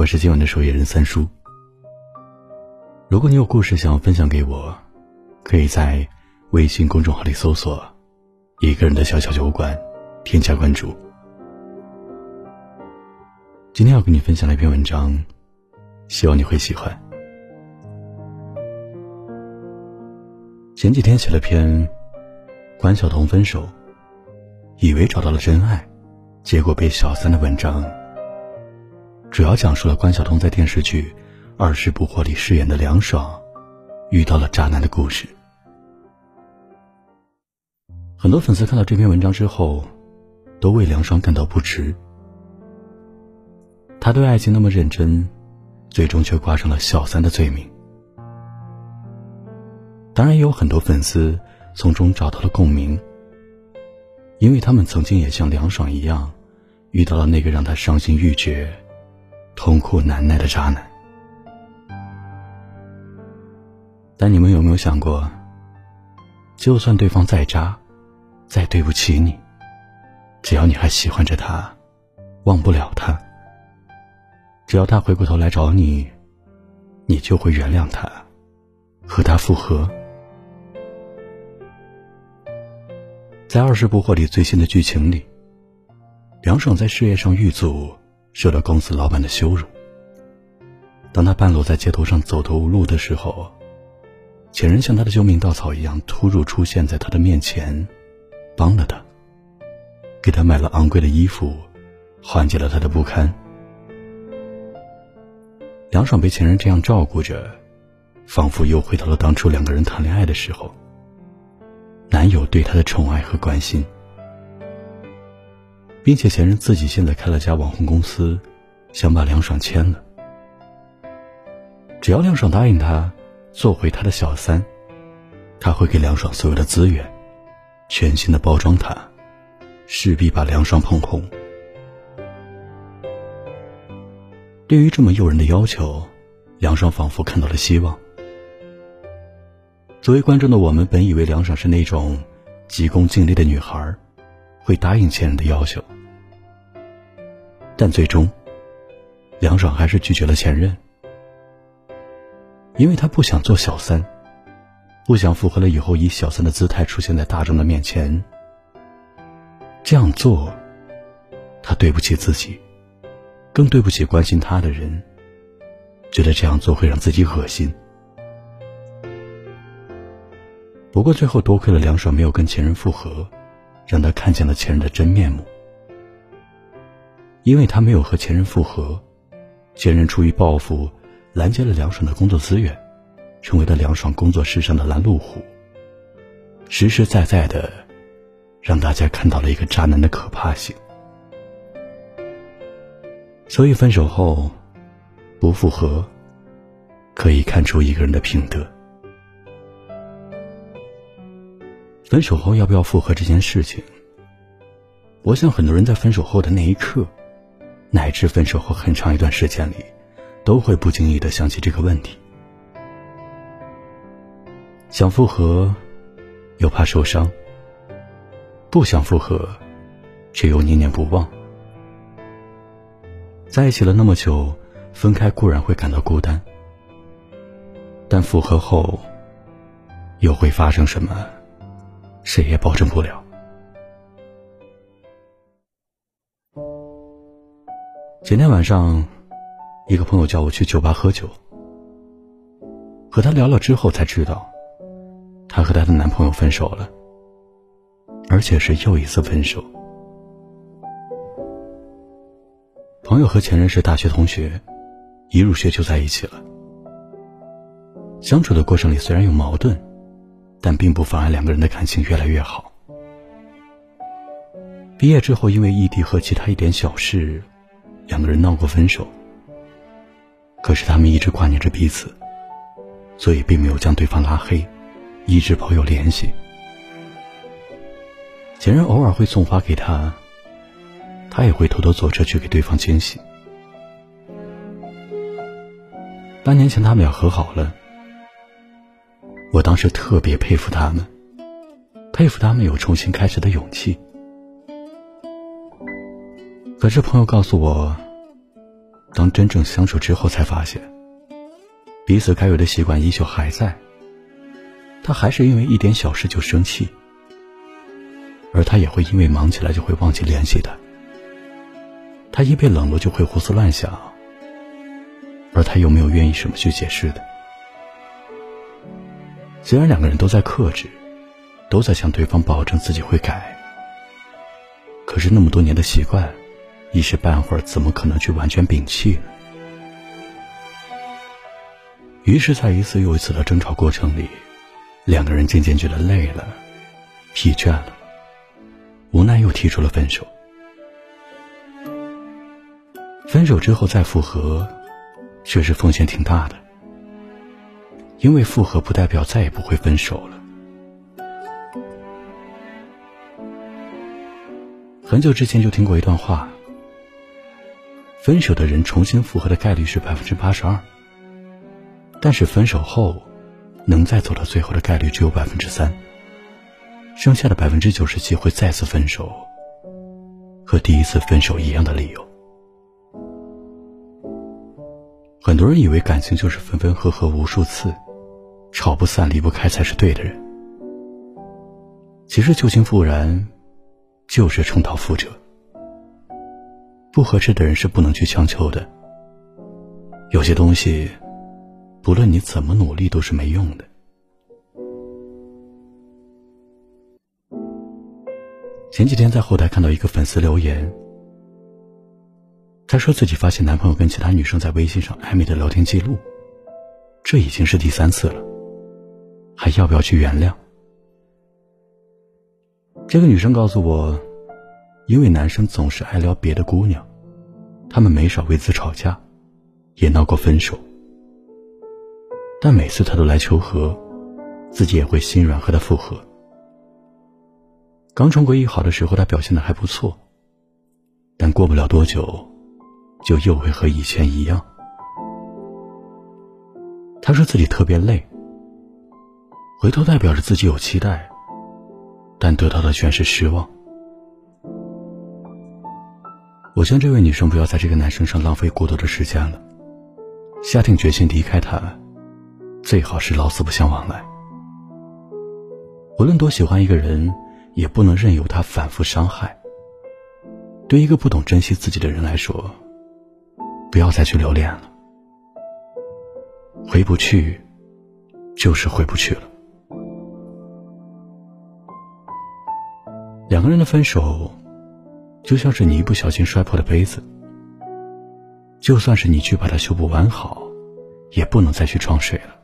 我是今晚的守夜人三叔。如果你有故事想要分享给我，可以在微信公众号里搜索“一个人的小小酒馆”，添加关注。今天要跟你分享的一篇文章，希望你会喜欢。前几天写了篇关晓彤分手，以为找到了真爱，结果被小三的文章。主要讲述了关晓彤在电视剧《二十不惑》里饰演的梁爽，遇到了渣男的故事。很多粉丝看到这篇文章之后，都为梁爽感到不值。他对爱情那么认真，最终却挂上了小三的罪名。当然，也有很多粉丝从中找到了共鸣，因为他们曾经也像梁爽一样，遇到了那个让他伤心欲绝。痛苦难耐的渣男，但你们有没有想过，就算对方再渣，再对不起你，只要你还喜欢着他，忘不了他，只要他回过头来找你，你就会原谅他，和他复合。在《二十不惑》里最新的剧情里，梁爽在事业上遇阻。受到公司老板的羞辱。当他半裸在街头上走投无路的时候，前任像他的救命稻草一样突入出现在他的面前，帮了他，给他买了昂贵的衣服，缓解了他的不堪。梁爽被前任这样照顾着，仿佛又回到了当初两个人谈恋爱的时候，男友对她的宠爱和关心。并且前任自己现在开了家网红公司，想把梁爽签了。只要梁爽答应他做回他的小三，他会给梁爽所有的资源，全新的包装他，势必把梁爽捧红。对于这么诱人的要求，梁爽仿佛看到了希望。作为观众的我们，本以为梁爽是那种急功近利的女孩。会答应前任的要求，但最终，梁爽还是拒绝了前任，因为他不想做小三，不想复合了以后以小三的姿态出现在大众的面前。这样做，他对不起自己，更对不起关心他的人，觉得这样做会让自己恶心。不过最后多亏了梁爽没有跟前任复合。让他看见了前任的真面目，因为他没有和前任复合，前任出于报复，拦截了梁爽的工作资源，成为了梁爽工作室上的拦路虎。实实在在的，让大家看到了一个渣男的可怕性。所以分手后，不复合，可以看出一个人的品德。分手后要不要复合这件事情，我想很多人在分手后的那一刻，乃至分手后很长一段时间里，都会不经意的想起这个问题。想复合，又怕受伤；不想复合，却又念念不忘。在一起了那么久，分开固然会感到孤单，但复合后，又会发生什么？谁也保证不了。前天晚上，一个朋友叫我去酒吧喝酒，和他聊了之后才知道，她和她的男朋友分手了，而且是又一次分手。朋友和前任是大学同学，一入学就在一起了。相处的过程里虽然有矛盾。但并不妨碍两个人的感情越来越好。毕业之后，因为异地和其他一点小事，两个人闹过分手。可是他们一直挂念着彼此，所以并没有将对方拉黑，一直保有联系。前任偶尔会送花给他，他也会偷偷坐车去给对方惊喜。半年前，他们俩和好了。我当时特别佩服他们，佩服他们有重新开始的勇气。可是朋友告诉我，当真正相处之后，才发现彼此该有的习惯依旧还在。他还是因为一点小事就生气，而他也会因为忙起来就会忘记联系他。他一被冷落就会胡思乱想，而他又没有愿意什么去解释的。虽然两个人都在克制，都在向对方保证自己会改，可是那么多年的习惯，一时半会儿怎么可能去完全摒弃呢？于是，在一次又一次的争吵过程里。两个人渐渐觉得累了，疲倦了，无奈又提出了分手。分手之后再复合，确实风险挺大的，因为复合不代表再也不会分手了。很久之前就听过一段话：分手的人重新复合的概率是百分之八十二，但是分手后。能再走到最后的概率只有百分之三，剩下的百分之九十七会再次分手，和第一次分手一样的理由。很多人以为感情就是分分合合无数次，吵不散离不开才是对的人。其实旧情复燃，就是重蹈覆辙。不合适的人是不能去强求的。有些东西。不论你怎么努力，都是没用的。前几天在后台看到一个粉丝留言，他说自己发现男朋友跟其他女生在微信上暧昧的聊天记录，这已经是第三次了，还要不要去原谅？这个女生告诉我，因为男生总是爱聊别的姑娘，他们没少为此吵架，也闹过分手。但每次他都来求和，自己也会心软和他复合。刚重归于好的时候，他表现的还不错，但过不了多久，就又会和以前一样。他说自己特别累，回头代表着自己有期待，但得到的全是失望。我劝这位女生不要在这个男生上浪费过多的时间了，下定决心离开他。最好是老死不相往来。无论多喜欢一个人，也不能任由他反复伤害。对一个不懂珍惜自己的人来说，不要再去留恋了。回不去，就是回不去了。两个人的分手，就像是你一不小心摔破的杯子，就算是你去把它修补完好，也不能再去装水了。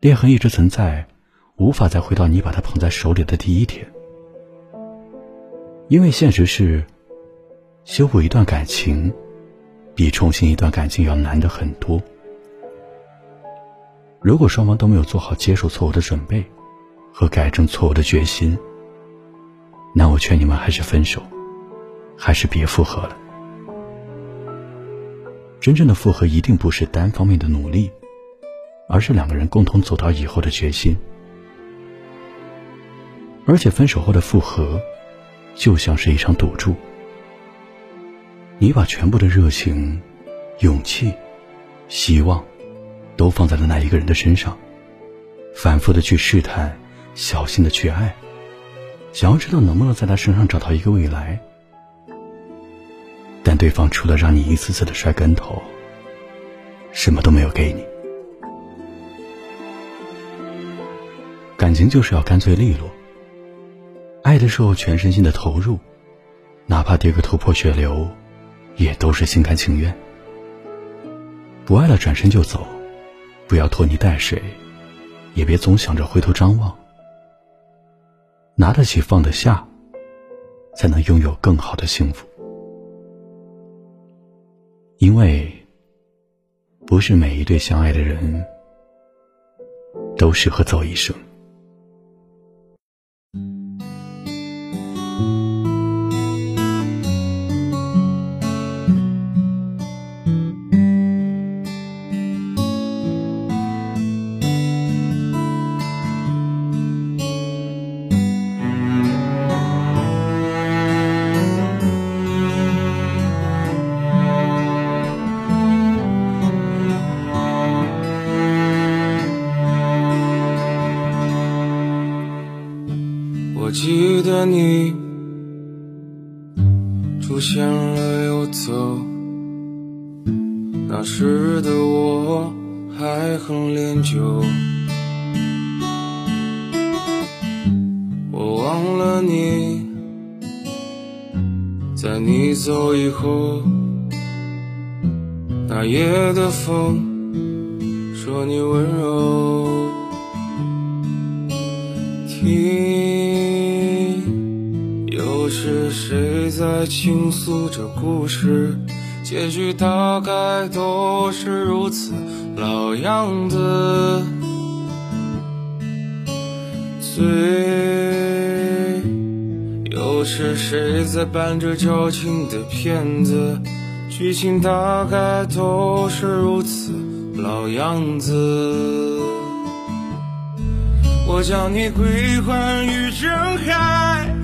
裂痕一直存在，无法再回到你把它捧在手里的第一天。因为现实是，修补一段感情，比重新一段感情要难的很多。如果双方都没有做好接受错误的准备和改正错误的决心，那我劝你们还是分手，还是别复合了。真正的复合一定不是单方面的努力。而是两个人共同走到以后的决心，而且分手后的复合，就像是一场赌注。你把全部的热情、勇气、希望，都放在了那一个人的身上，反复的去试探，小心的去爱，想要知道能不能在他身上找到一个未来。但对方除了让你一次次的摔跟头，什么都没有给你。感情就是要干脆利落。爱的时候全身心的投入，哪怕跌个头破血流，也都是心甘情愿。不爱了转身就走，不要拖泥带水，也别总想着回头张望。拿得起放得下，才能拥有更好的幸福。因为，不是每一对相爱的人，都适合走一生。我记得你出现了又走，那时的我还很恋旧。我忘了你，在你走以后，那夜的风说你温柔。听，是谁在倾诉着故事？结局大概都是如此老样子。醉，又是谁在扮着矫情的骗子？剧情大概都是如此老样子。我将你归还于人海，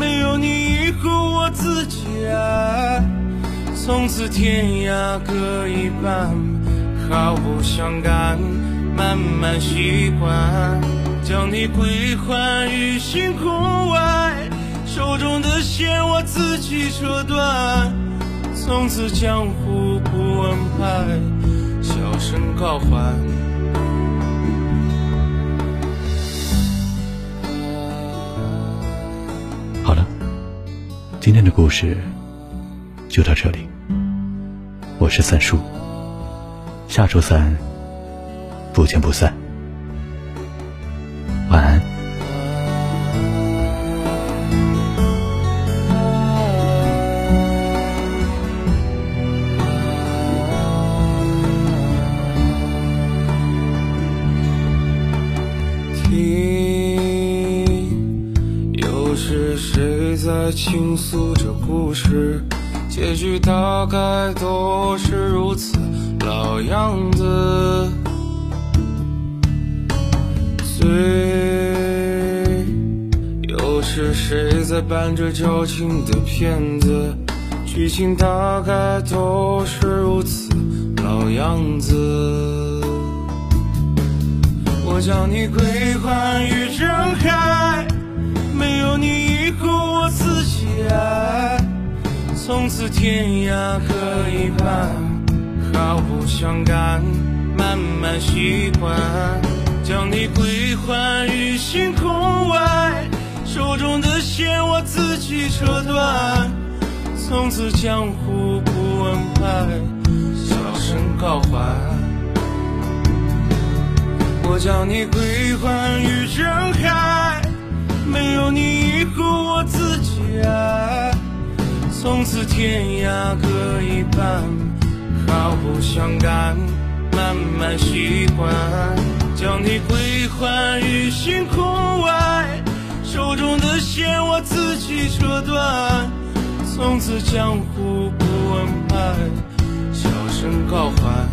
没有你以后我自己爱，从此天涯各一半，毫不相干，慢慢习惯。将你归还于星空外，手中的线我自己扯断，从此江湖不安排，小声告还。今天的故事就到这里，我是三叔，下周三不见不散，晚安。倾诉着故事，结局大概都是如此老样子。醉，又是谁在扮着矫情的骗子？剧情大概都是如此老样子。我将你归还于人海，没有你以后我自。爱从此天涯各一半，毫不相干，慢慢习惯。将你归还于星空外，手中的线我自己扯断。从此江湖不安排，小声告还。我将你归还于人海，没有你以后我。从此天涯各一半，毫不相干。慢慢习惯，将你归还于星空外。手中的线我自己扯断。从此江湖不问爱，小声告欢。